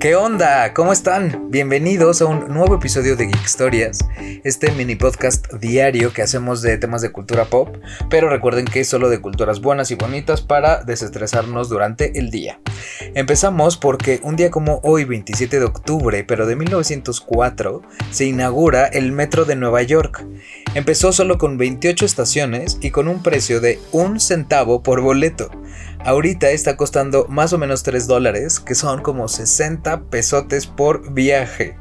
¿Qué onda? ¿Cómo están? Bienvenidos a un nuevo episodio de Geek Historias, este mini podcast diario que hacemos de temas de cultura pop, pero recuerden que es solo de culturas buenas y bonitas para desestresarnos durante el día. Empezamos porque un día como hoy, 27 de octubre, pero de 1904, se inaugura el Metro de Nueva York. Empezó solo con 28 estaciones y con un precio de un centavo por boleto. Ahorita está costando más o menos 3 dólares, que son como 60 pesotes por viaje.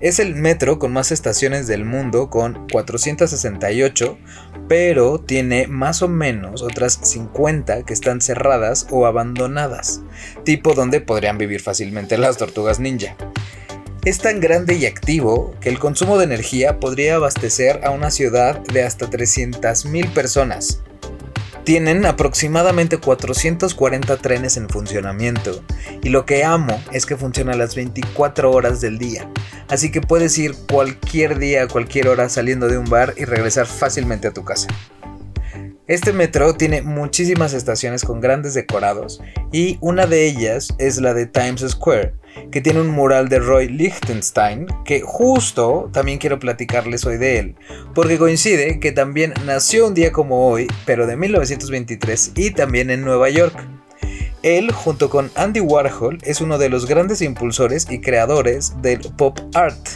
Es el metro con más estaciones del mundo, con 468, pero tiene más o menos otras 50 que están cerradas o abandonadas, tipo donde podrían vivir fácilmente las tortugas ninja. Es tan grande y activo que el consumo de energía podría abastecer a una ciudad de hasta 300.000 personas. Tienen aproximadamente 440 trenes en funcionamiento y lo que amo es que funciona las 24 horas del día, así que puedes ir cualquier día cualquier hora saliendo de un bar y regresar fácilmente a tu casa. Este metro tiene muchísimas estaciones con grandes decorados y una de ellas es la de Times Square, que tiene un mural de Roy Lichtenstein, que justo también quiero platicarles hoy de él, porque coincide que también nació un día como hoy, pero de 1923 y también en Nueva York. Él, junto con Andy Warhol, es uno de los grandes impulsores y creadores del pop art,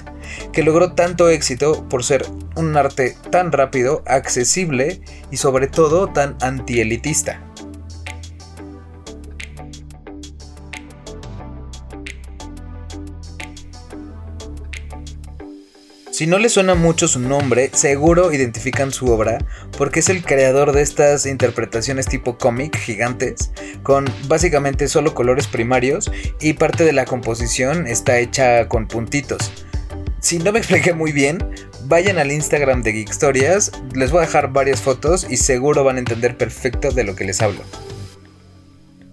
que logró tanto éxito por ser un arte tan rápido, accesible y sobre todo tan antielitista. Si no les suena mucho su nombre, seguro identifican su obra porque es el creador de estas interpretaciones tipo cómic gigantes, con básicamente solo colores primarios y parte de la composición está hecha con puntitos. Si no me expliqué muy bien, vayan al Instagram de Geek Stories, les voy a dejar varias fotos y seguro van a entender perfecto de lo que les hablo.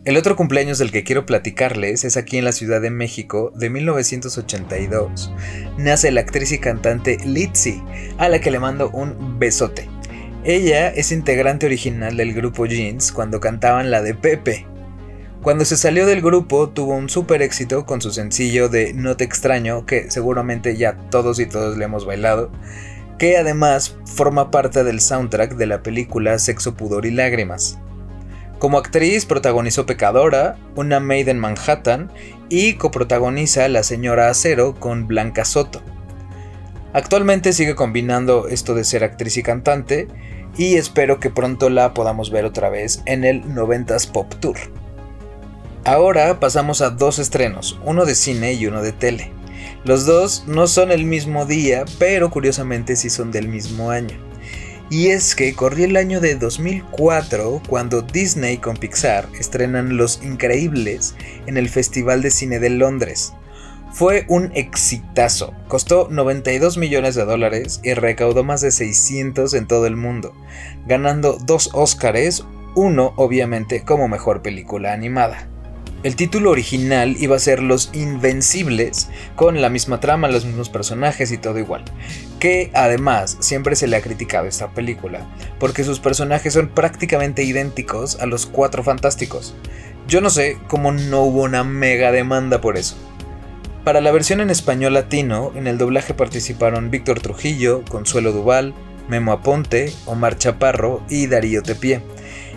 El otro cumpleaños del que quiero platicarles es aquí en la Ciudad de México de 1982. Nace la actriz y cantante Litzy, a la que le mando un besote. Ella es integrante original del grupo Jeans cuando cantaban la de Pepe. Cuando se salió del grupo tuvo un super éxito con su sencillo de No te extraño, que seguramente ya todos y todos le hemos bailado, que además forma parte del soundtrack de la película Sexo, Pudor y Lágrimas. Como actriz protagonizó Pecadora, Una Maid en Manhattan y coprotagoniza La Señora Acero con Blanca Soto. Actualmente sigue combinando esto de ser actriz y cantante y espero que pronto la podamos ver otra vez en el 90s Pop Tour. Ahora pasamos a dos estrenos, uno de cine y uno de tele. Los dos no son el mismo día, pero curiosamente sí son del mismo año. Y es que corría el año de 2004 cuando Disney con Pixar estrenan Los Increíbles en el Festival de Cine de Londres. Fue un exitazo, costó 92 millones de dólares y recaudó más de 600 en todo el mundo, ganando dos Óscares, uno obviamente como mejor película animada. El título original iba a ser Los Invencibles, con la misma trama, los mismos personajes y todo igual. Que además siempre se le ha criticado esta película, porque sus personajes son prácticamente idénticos a los Cuatro Fantásticos. Yo no sé cómo no hubo una mega demanda por eso. Para la versión en español latino, en el doblaje participaron Víctor Trujillo, Consuelo Duval, Memo Aponte, Omar Chaparro y Darío Tepié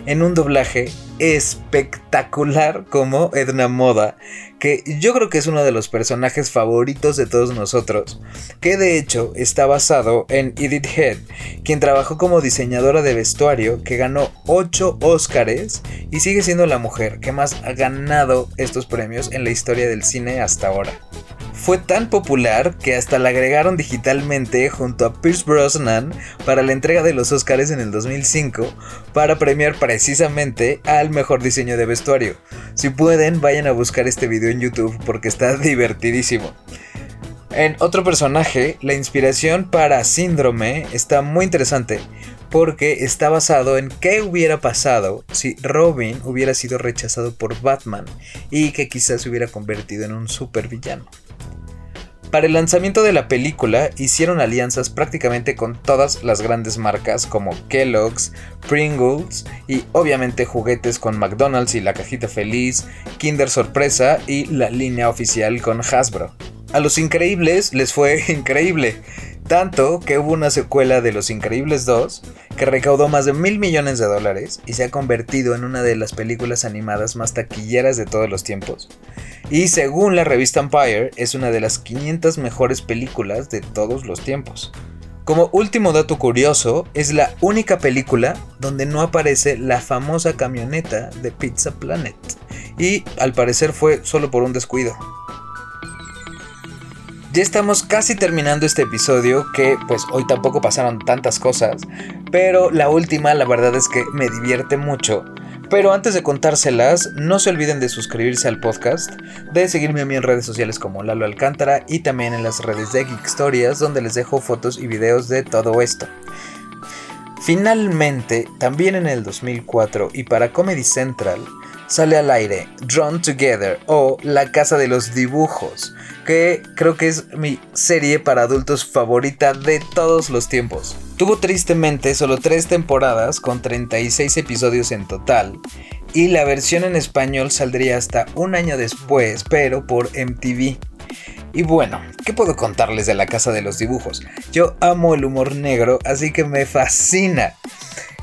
en un doblaje espectacular como Edna Moda, que yo creo que es uno de los personajes favoritos de todos nosotros, que de hecho está basado en Edith Head, quien trabajó como diseñadora de vestuario, que ganó 8 Óscares y sigue siendo la mujer que más ha ganado estos premios en la historia del cine hasta ahora. Fue tan popular que hasta la agregaron digitalmente junto a Pierce Brosnan para la entrega de los Oscars en el 2005 para premiar precisamente al mejor diseño de vestuario. Si pueden, vayan a buscar este video en YouTube porque está divertidísimo. En otro personaje, la inspiración para Síndrome está muy interesante, porque está basado en qué hubiera pasado si Robin hubiera sido rechazado por Batman y que quizás se hubiera convertido en un supervillano. Para el lanzamiento de la película hicieron alianzas prácticamente con todas las grandes marcas como Kellogg's, Pringles y obviamente juguetes con McDonald's y la cajita feliz, Kinder Sorpresa y la línea oficial con Hasbro. A los increíbles les fue increíble, tanto que hubo una secuela de Los Increíbles 2 que recaudó más de mil millones de dólares y se ha convertido en una de las películas animadas más taquilleras de todos los tiempos. Y según la revista Empire, es una de las 500 mejores películas de todos los tiempos. Como último dato curioso, es la única película donde no aparece la famosa camioneta de Pizza Planet. Y al parecer fue solo por un descuido. Ya estamos casi terminando este episodio que pues hoy tampoco pasaron tantas cosas, pero la última la verdad es que me divierte mucho. Pero antes de contárselas, no se olviden de suscribirse al podcast, de seguirme a mí en redes sociales como Lalo Alcántara y también en las redes de Geek Stories donde les dejo fotos y videos de todo esto. Finalmente, también en el 2004 y para Comedy Central, sale al aire Drawn Together o La Casa de los Dibujos, que creo que es mi serie para adultos favorita de todos los tiempos. Tuvo tristemente solo tres temporadas con 36 episodios en total y la versión en español saldría hasta un año después, pero por MTV. Y bueno, ¿qué puedo contarles de la Casa de los Dibujos? Yo amo el humor negro, así que me fascina.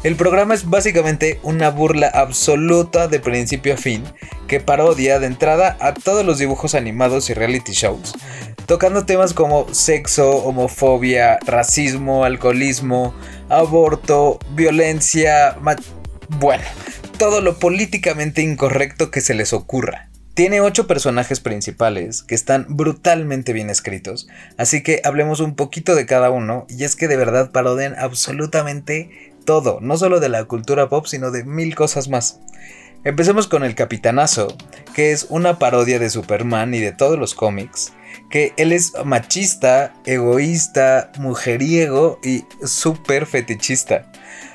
El programa es básicamente una burla absoluta de principio a fin, que parodia de entrada a todos los dibujos animados y reality shows, tocando temas como sexo, homofobia, racismo, alcoholismo, aborto, violencia, bueno, todo lo políticamente incorrecto que se les ocurra. Tiene ocho personajes principales que están brutalmente bien escritos, así que hablemos un poquito de cada uno, y es que de verdad parodian absolutamente todo, no solo de la cultura pop, sino de mil cosas más. Empecemos con el Capitanazo, que es una parodia de Superman y de todos los cómics, que él es machista, egoísta, mujeriego y súper fetichista.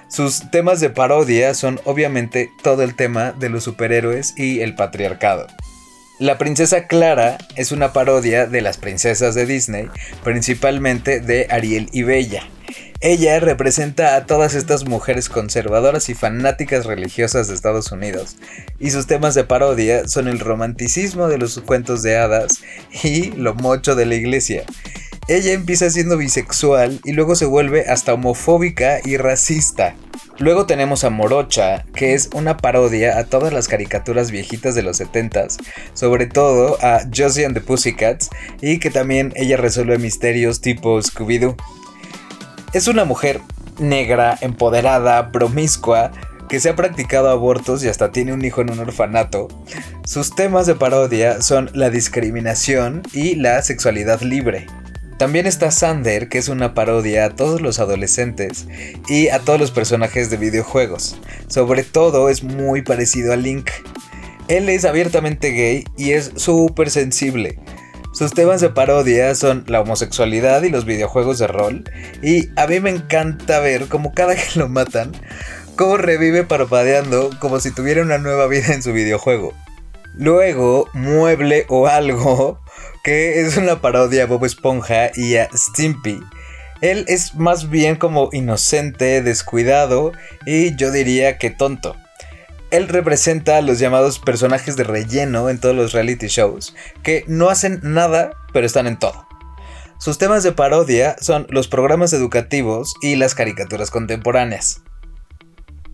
Sus temas de parodia son obviamente todo el tema de los superhéroes y el patriarcado. La princesa Clara es una parodia de las princesas de Disney, principalmente de Ariel y Bella. Ella representa a todas estas mujeres conservadoras y fanáticas religiosas de Estados Unidos, y sus temas de parodia son el romanticismo de los cuentos de hadas y lo mocho de la iglesia. Ella empieza siendo bisexual y luego se vuelve hasta homofóbica y racista. Luego tenemos a Morocha, que es una parodia a todas las caricaturas viejitas de los 70s, sobre todo a Josie and the Pussycats, y que también ella resuelve misterios tipo Scooby-Doo. Es una mujer negra, empoderada, promiscua, que se ha practicado abortos y hasta tiene un hijo en un orfanato. Sus temas de parodia son la discriminación y la sexualidad libre. También está Sander, que es una parodia a todos los adolescentes y a todos los personajes de videojuegos. Sobre todo es muy parecido a Link. Él es abiertamente gay y es súper sensible. Sus temas de parodia son la homosexualidad y los videojuegos de rol. Y a mí me encanta ver cómo cada que lo matan, cómo revive parpadeando como si tuviera una nueva vida en su videojuego. Luego, Mueble o Algo, que es una parodia a Bob Esponja y a Stimpy. Él es más bien como inocente, descuidado y yo diría que tonto. Él representa a los llamados personajes de relleno en todos los reality shows, que no hacen nada, pero están en todo. Sus temas de parodia son los programas educativos y las caricaturas contemporáneas.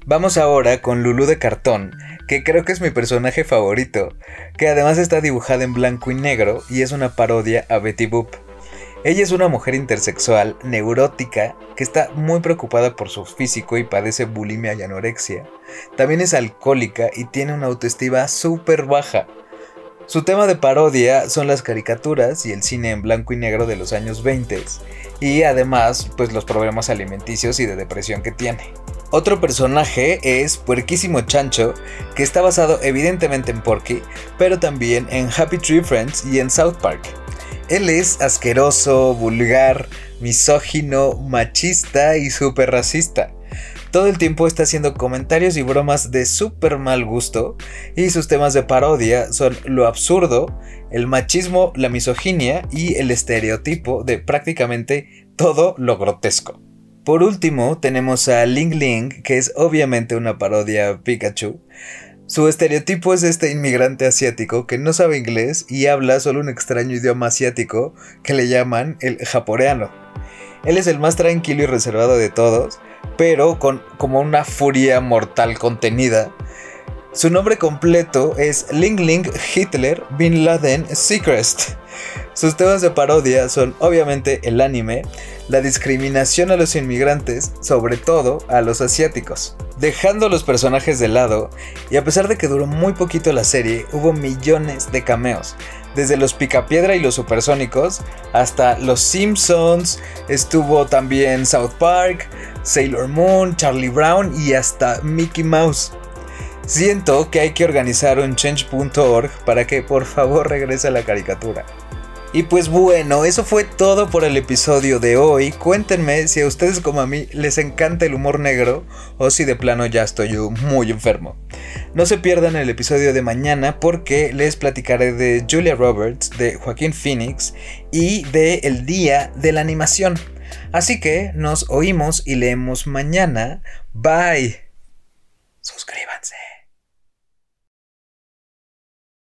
Vamos ahora con Lulu de cartón, que creo que es mi personaje favorito, que además está dibujada en blanco y negro y es una parodia a Betty Boop. Ella es una mujer intersexual, neurótica, que está muy preocupada por su físico y padece bulimia y anorexia. También es alcohólica y tiene una autoestima súper baja. Su tema de parodia son las caricaturas y el cine en blanco y negro de los años 20 y además pues los problemas alimenticios y de depresión que tiene. Otro personaje es Puerquísimo Chancho, que está basado evidentemente en Porky, pero también en Happy Tree Friends y en South Park. Él es asqueroso, vulgar, misógino, machista y súper racista. todo el tiempo está haciendo comentarios y bromas de súper mal gusto y sus temas de parodia son lo absurdo, el machismo, la misoginia y el estereotipo de prácticamente todo lo grotesco. Por último, tenemos a Ling Ling, que es obviamente una parodia Pikachu. Su estereotipo es este inmigrante asiático que no sabe inglés y habla solo un extraño idioma asiático que le llaman el japoreano. Él es el más tranquilo y reservado de todos, pero con como una furia mortal contenida. Su nombre completo es Ling Ling Hitler Bin Laden Seacrest. Sus temas de parodia son obviamente el anime, la discriminación a los inmigrantes, sobre todo a los asiáticos. Dejando los personajes de lado, y a pesar de que duró muy poquito la serie, hubo millones de cameos, desde los Picapiedra y los Supersónicos hasta Los Simpsons, estuvo también South Park, Sailor Moon, Charlie Brown y hasta Mickey Mouse. Siento que hay que organizar un change.org para que por favor regrese la caricatura. Y pues bueno, eso fue todo por el episodio de hoy. Cuéntenme si a ustedes como a mí les encanta el humor negro o si de plano ya estoy yo muy enfermo. No se pierdan el episodio de mañana porque les platicaré de Julia Roberts, de Joaquín Phoenix y de El Día de la Animación. Así que nos oímos y leemos mañana. Bye. Suscríbete.